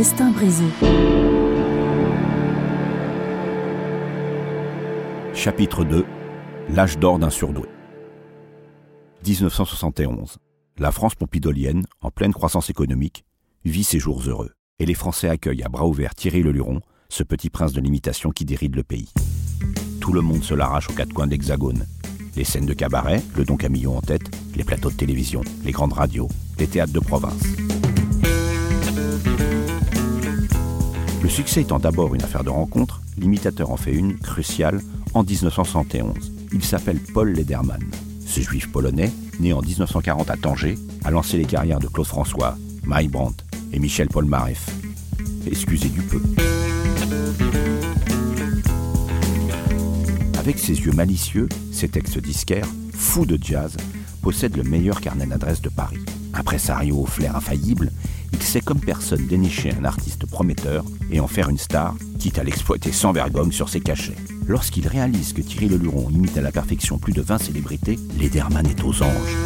Destin brisé. Chapitre 2 L'âge d'or d'un surdoué. 1971. La France pompidolienne, en pleine croissance économique, vit ses jours heureux. Et les Français accueillent à bras ouverts Thierry Le Luron, ce petit prince de l'imitation qui déride le pays. Tout le monde se l'arrache aux quatre coins de l'Hexagone. Les scènes de cabaret, le Don Camillon en tête, les plateaux de télévision, les grandes radios, les théâtres de province. Le succès étant d'abord une affaire de rencontre, l'imitateur en fait une cruciale en 1971. Il s'appelle Paul Lederman. Ce juif polonais, né en 1940 à Tanger, a lancé les carrières de Claude François, Mike Brandt et Michel Polnareff. Excusez du peu. Avec ses yeux malicieux, ses textes disquaires, fou de jazz, possède le meilleur carnet d'adresses de Paris. Impresario au flair infaillible, il sait comme personne dénicher un artiste prometteur et en faire une star, quitte à l'exploiter sans vergogne sur ses cachets. Lorsqu'il réalise que Thierry Leluron imite à la perfection plus de 20 célébrités, Lederman est aux anges.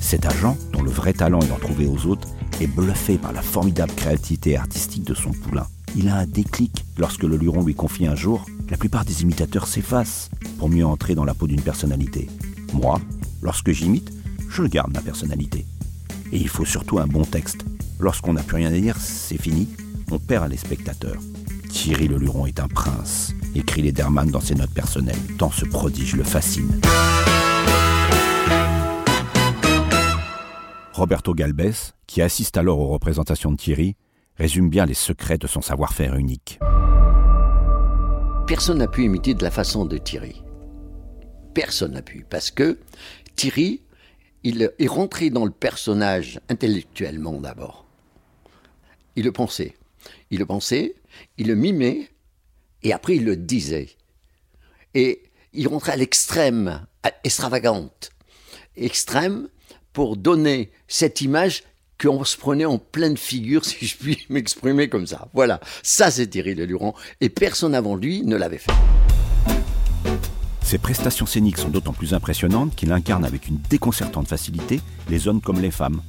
Cet agent, dont le vrai talent est d'en trouver aux autres, est bluffé par la formidable créativité artistique de son poulain. Il a un déclic lorsque le Luron lui confie un jour La plupart des imitateurs s'effacent pour mieux entrer dans la peau d'une personnalité. Moi, lorsque j'imite, je garde ma personnalité. Et il faut surtout un bon texte. Lorsqu'on n'a plus rien à dire, c'est fini, on perd les spectateurs. Thierry Le Luron est un prince, écrit Lederman dans ses notes personnelles, tant ce prodige le fascine. Roberto Galbès, qui assiste alors aux représentations de Thierry, résume bien les secrets de son savoir-faire unique. Personne n'a pu imiter de la façon de Thierry. Personne n'a pu, parce que Thierry, il est rentré dans le personnage intellectuellement d'abord. Il le pensait. Il le pensait, il le mimait, et après il le disait. Et il rentrait à l'extrême, extravagante, extrême, pour donner cette image qu'on se prenait en pleine figure, si je puis m'exprimer comme ça. Voilà, ça c'est Thierry Leluron, et personne avant lui ne l'avait fait. Ses prestations scéniques sont d'autant plus impressionnantes qu'il incarne avec une déconcertante facilité les hommes comme les femmes.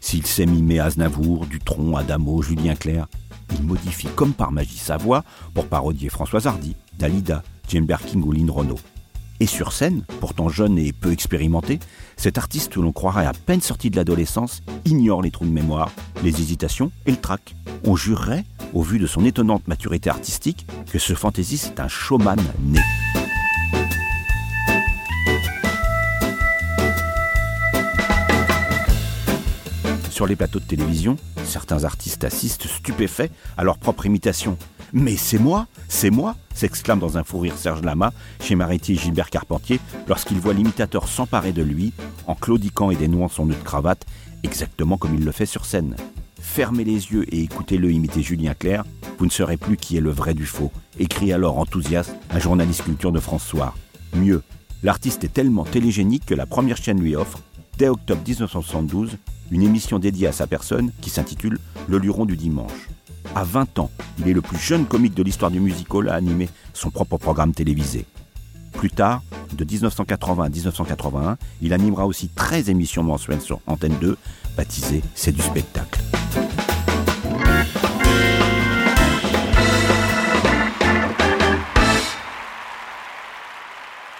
S'il sait mimer Aznavour, Dutronc, Adamo, Julien Clerc, il modifie comme par magie sa voix pour parodier Françoise Hardy, Dalida, Jane Birkin ou Lynn Renault. Et sur scène, pourtant jeune et peu expérimenté, cet artiste que l'on croirait à peine sorti de l'adolescence ignore les trous de mémoire, les hésitations et le trac. On jurerait, au vu de son étonnante maturité artistique, que ce fantaisiste est un showman né. Sur les plateaux de télévision, certains artistes assistent stupéfaits à leur propre imitation. Mais c'est moi, c'est moi s'exclame dans un fou rire Serge Lama chez Maretti et Gilbert Carpentier lorsqu'il voit l'imitateur s'emparer de lui en claudiquant et dénouant son nœud de cravate, exactement comme il le fait sur scène. Fermez les yeux et écoutez-le imiter Julien Clerc, vous ne saurez plus qui est le vrai du faux, écrit alors enthousiaste un journaliste culture de France Soir. Mieux, l'artiste est tellement télégénique que la première chaîne lui offre, dès octobre 1972, une émission dédiée à sa personne qui s'intitule Le Luron du dimanche. À 20 ans, il est le plus jeune comique de l'histoire du musical à animer son propre programme télévisé. Plus tard, de 1980 à 1981, il animera aussi 13 émissions mensuelles sur Antenne 2, baptisées C'est du spectacle.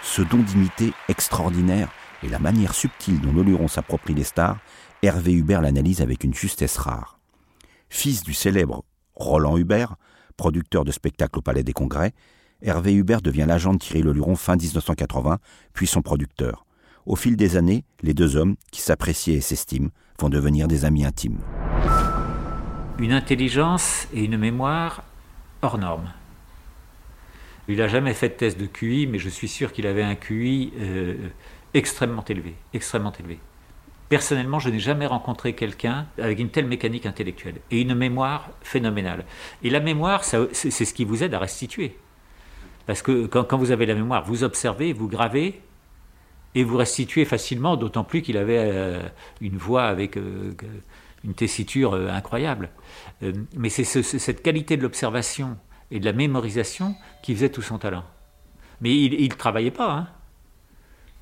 Ce don d'imiter extraordinaire et la manière subtile dont Leluron s'approprie les stars, Hervé Hubert l'analyse avec une justesse rare. Fils du célèbre Roland Hubert, producteur de spectacles au Palais des Congrès, Hervé Hubert devient l'agent de Thierry Leluron fin 1980, puis son producteur. Au fil des années, les deux hommes, qui s'apprécient et s'estiment, vont devenir des amis intimes. Une intelligence et une mémoire hors normes. Il n'a jamais fait de test de QI, mais je suis sûr qu'il avait un QI euh, extrêmement élevé, extrêmement élevé. Personnellement, je n'ai jamais rencontré quelqu'un avec une telle mécanique intellectuelle et une mémoire phénoménale. Et la mémoire, c'est ce qui vous aide à restituer. Parce que quand, vous avez la mémoire, vous observez, vous gravez et vous restituez facilement, d'autant plus qu'il avait euh, une voix avec euh, une tessiture incroyable. mais c'est cette qualité de l'observation et de la mémorisation qui faisait tout son talent. Mais il ne travaillait pas. Hein.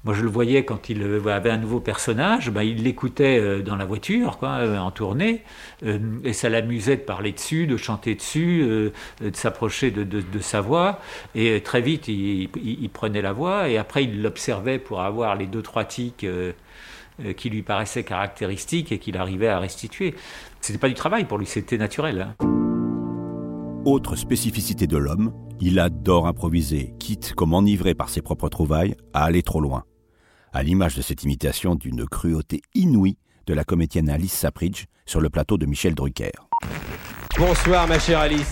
Moi, je le voyais quand il avait un nouveau personnage, ben, il l'écoutait euh, dans la voiture, euh, en tournée, euh, et ça l'amusait de parler dessus, de chanter dessus, de s'approcher de, sa voix. Et très vite, il, prenait la voix, et après, il l'observait pour avoir les deux, trois tics qui lui paraissaient caractéristiques et qu'il arrivait à restituer. C'était pas du travail pour lui, c'était naturel. Hein. Autre spécificité de l'homme, il adore improviser, quitte, comme enivré par ses propres trouvailles, à aller trop loin. À l'image de cette imitation d'une cruauté inouïe de la comédienne Alice Sapridge sur le plateau de Michel Drucker. Bonsoir ma chère Alice.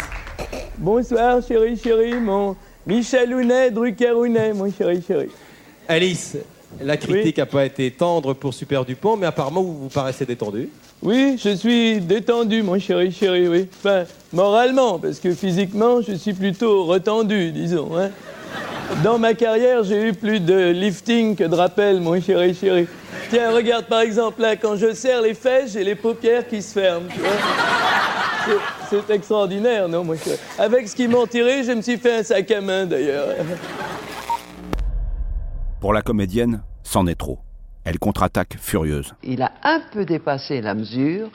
Bonsoir chérie chérie, mon Michel Hounet, Drucker Hounet, mon chéri chéri. Alice, la critique n'a pas été tendre pour Super Dupont, mais apparemment vous vous paraissez détendu. Oui, je suis détendu, mon chéri chéri, oui. Enfin, moralement, parce que physiquement, je suis plutôt retendu, disons. Hein. Dans ma carrière, j'ai eu plus de lifting que de rappel, mon chéri chéri. Tiens, regarde par exemple là, quand je serre les fesses, j'ai les paupières qui se ferment. C'est extraordinaire, non, mon chéri? Avec ce qu'ils m'ont tiré, je me suis fait un sac à main d'ailleurs. Pour la comédienne, c'en est trop. Elle contre-attaque furieuse. Il a un peu dépassé la mesure,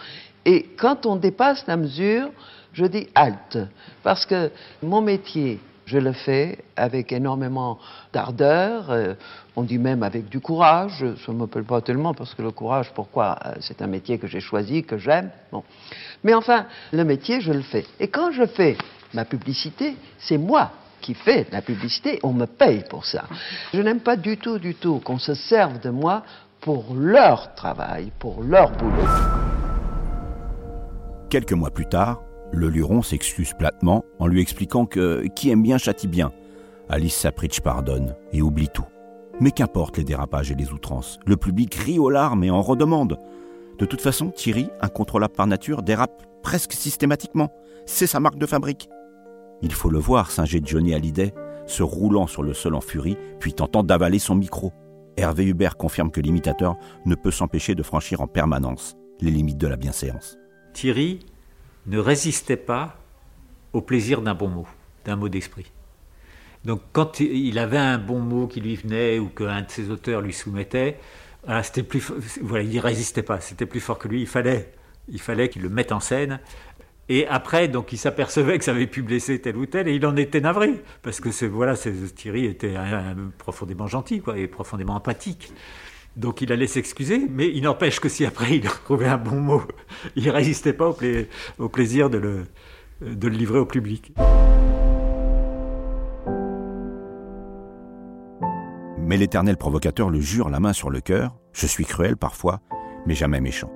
et quand on dépasse la mesure, je dis halte. Parce que mon métier, je le fais avec énormément d'ardeur, euh, on dit même avec du courage, ça ne m'appelle pas tellement parce que le courage, pourquoi euh, C'est un métier que j'ai choisi, que j'aime. Bon. Mais enfin, le métier, je le fais. Et quand je fais ma publicité, c'est moi qui fait la publicité, on me paye pour ça. Je n'aime pas du tout, du tout qu'on se serve de moi pour leur travail, pour leur boulot. Quelques mois plus tard, le luron s'excuse platement en lui expliquant que qui aime bien châtie bien. Alice Sapritch pardonne et oublie tout. Mais qu'importe les dérapages et les outrances, le public rit aux larmes et en redemande. De toute façon, Thierry, incontrôlable par nature, dérape presque systématiquement. C'est sa marque de fabrique. Il faut le voir singer Johnny Hallyday, se roulant sur le sol en furie, puis tentant d'avaler son micro. Hervé Hubert confirme que l'imitateur ne peut s'empêcher de franchir en permanence les limites de la bienséance. Thierry ne résistait pas au plaisir d'un bon mot, d'un mot d'esprit. Donc quand il avait un bon mot qui lui venait ou qu'un de ses auteurs lui soumettait, c'était plus, voilà, il résistait pas, c'était plus fort que lui. Il fallait, il fallait qu'il le mette en scène et après, donc, il s'apercevait que ça avait pu blesser tel ou tel, et il en était navré, parce que ce, voilà, Thierry était profondément gentil, quoi, et profondément empathique. Donc il allait s'excuser, mais il n'empêche que si après il retrouvait un bon mot, il résistait pas au, plaisir de le, de le livrer au public. Mais l'éternel provocateur le jure la main sur le cœur, je suis cruel parfois, mais jamais méchant.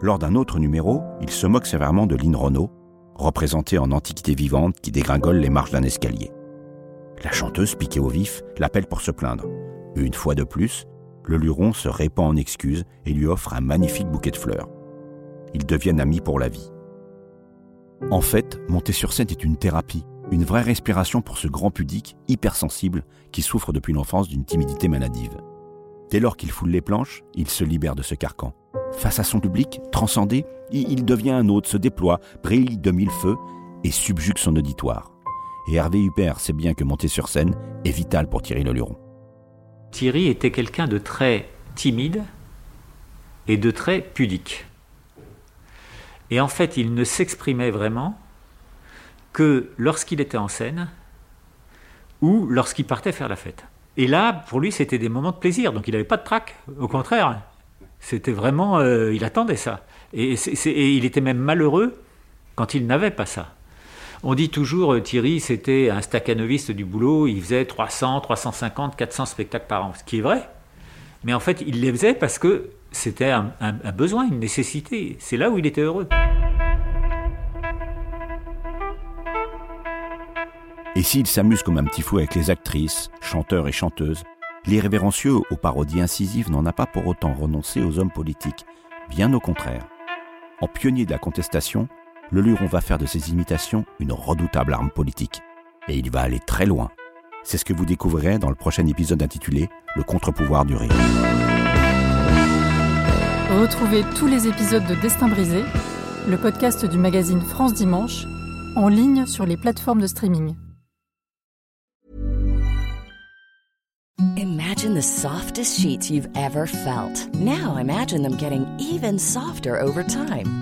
Lors d'un autre numéro, il se moque sévèrement de Lynn Renault, représentée en antiquité vivante qui dégringole les marches d'un escalier. La chanteuse, piquée au vif, l'appelle pour se plaindre. Une fois de plus, le luron se répand en excuses et lui offre un magnifique bouquet de fleurs. Ils deviennent amis pour la vie. En fait, monter sur scène est une thérapie, une vraie respiration pour ce grand pudique hypersensible qui souffre depuis l'enfance d'une timidité maladive. Dès lors qu'il foule les planches, il se libère de ce carcan. Face à son public, transcendé, il devient un autre, se déploie, brille de mille feux et subjugue son auditoire. Et Hervé Huppert sait bien que monter sur scène est vital pour Thierry Leluron. Thierry était quelqu'un de très timide et de très pudique. Et en fait, il ne s'exprimait vraiment que lorsqu'il était en scène ou lorsqu'il partait faire la fête. Et là, pour lui, c'était des moments de plaisir, donc il n'avait pas de trac, au contraire. C'était vraiment, euh, il attendait ça. Et, il était même malheureux quand il n'avait pas ça. On dit toujours, euh, Thierry, c'était un staccanoviste du boulot, il faisait 300, 350, 400 spectacles par an, ce qui est vrai. Mais en fait, il les faisait parce que c'était un, un besoin, une nécessité. C'est là où il était heureux. Et s'il s'amuse comme un petit fou avec les actrices, chanteurs et chanteuses, l'irrévérencieux aux parodies incisives n'en a pas pour autant renoncé aux hommes politiques, bien au contraire. En pionnier de la contestation, le Luron va faire de ses imitations une redoutable arme politique. Et il va aller très loin. C'est ce que vous découvrirez dans le prochain épisode intitulé Le contre-pouvoir du rire. Retrouvez tous les épisodes de Destin brisé, le podcast du magazine France Dimanche, en ligne sur les plateformes de streaming. Imagine the softest sheets you've ever felt. Now imagine them getting even softer over time.